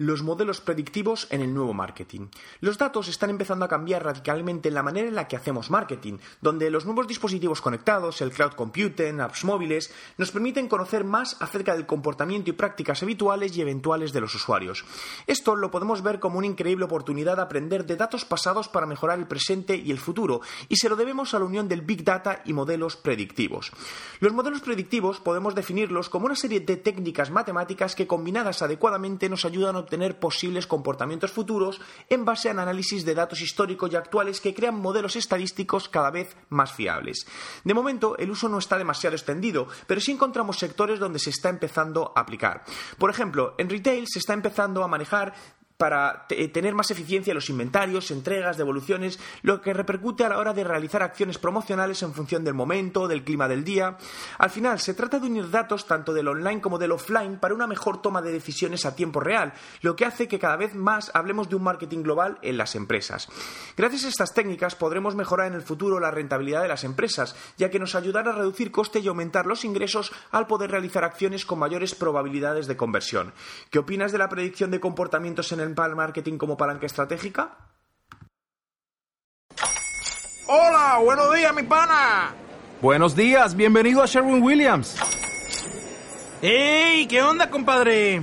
Los modelos predictivos en el nuevo marketing. Los datos están empezando a cambiar radicalmente la manera en la que hacemos marketing, donde los nuevos dispositivos conectados, el cloud computing, apps móviles, nos permiten conocer más acerca del comportamiento y prácticas habituales y eventuales de los usuarios. Esto lo podemos ver como una increíble oportunidad de aprender de datos pasados para mejorar el presente y el futuro, y se lo debemos a la unión del Big Data y modelos predictivos. Los modelos predictivos podemos definirlos como una serie de técnicas matemáticas que combinadas adecuadamente nos ayudan a obtener posibles comportamientos futuros en base a análisis de datos históricos y actuales que crean modelos estadísticos cada vez más fiables. De momento, el uso no está demasiado extendido, pero sí encontramos sectores donde se está empezando a aplicar. Por ejemplo, en retail se está empezando a manejar para eh, tener más eficiencia en los inventarios, entregas, devoluciones, lo que repercute a la hora de realizar acciones promocionales en función del momento, del clima del día. Al final, se trata de unir datos tanto del online como del offline para una mejor toma de decisiones a tiempo real, lo que hace que cada vez más hablemos de un marketing global en las empresas. Gracias a estas técnicas podremos mejorar en el futuro la rentabilidad de las empresas, ya que nos ayudará a reducir coste y aumentar los ingresos al poder realizar acciones con mayores probabilidades de conversión. ¿Qué opinas de la predicción de comportamientos en el para el marketing como palanca estratégica? Hola, buenos días, mi pana. Buenos días, bienvenido a Sherwin Williams. ¡Ey! ¿Qué onda, compadre?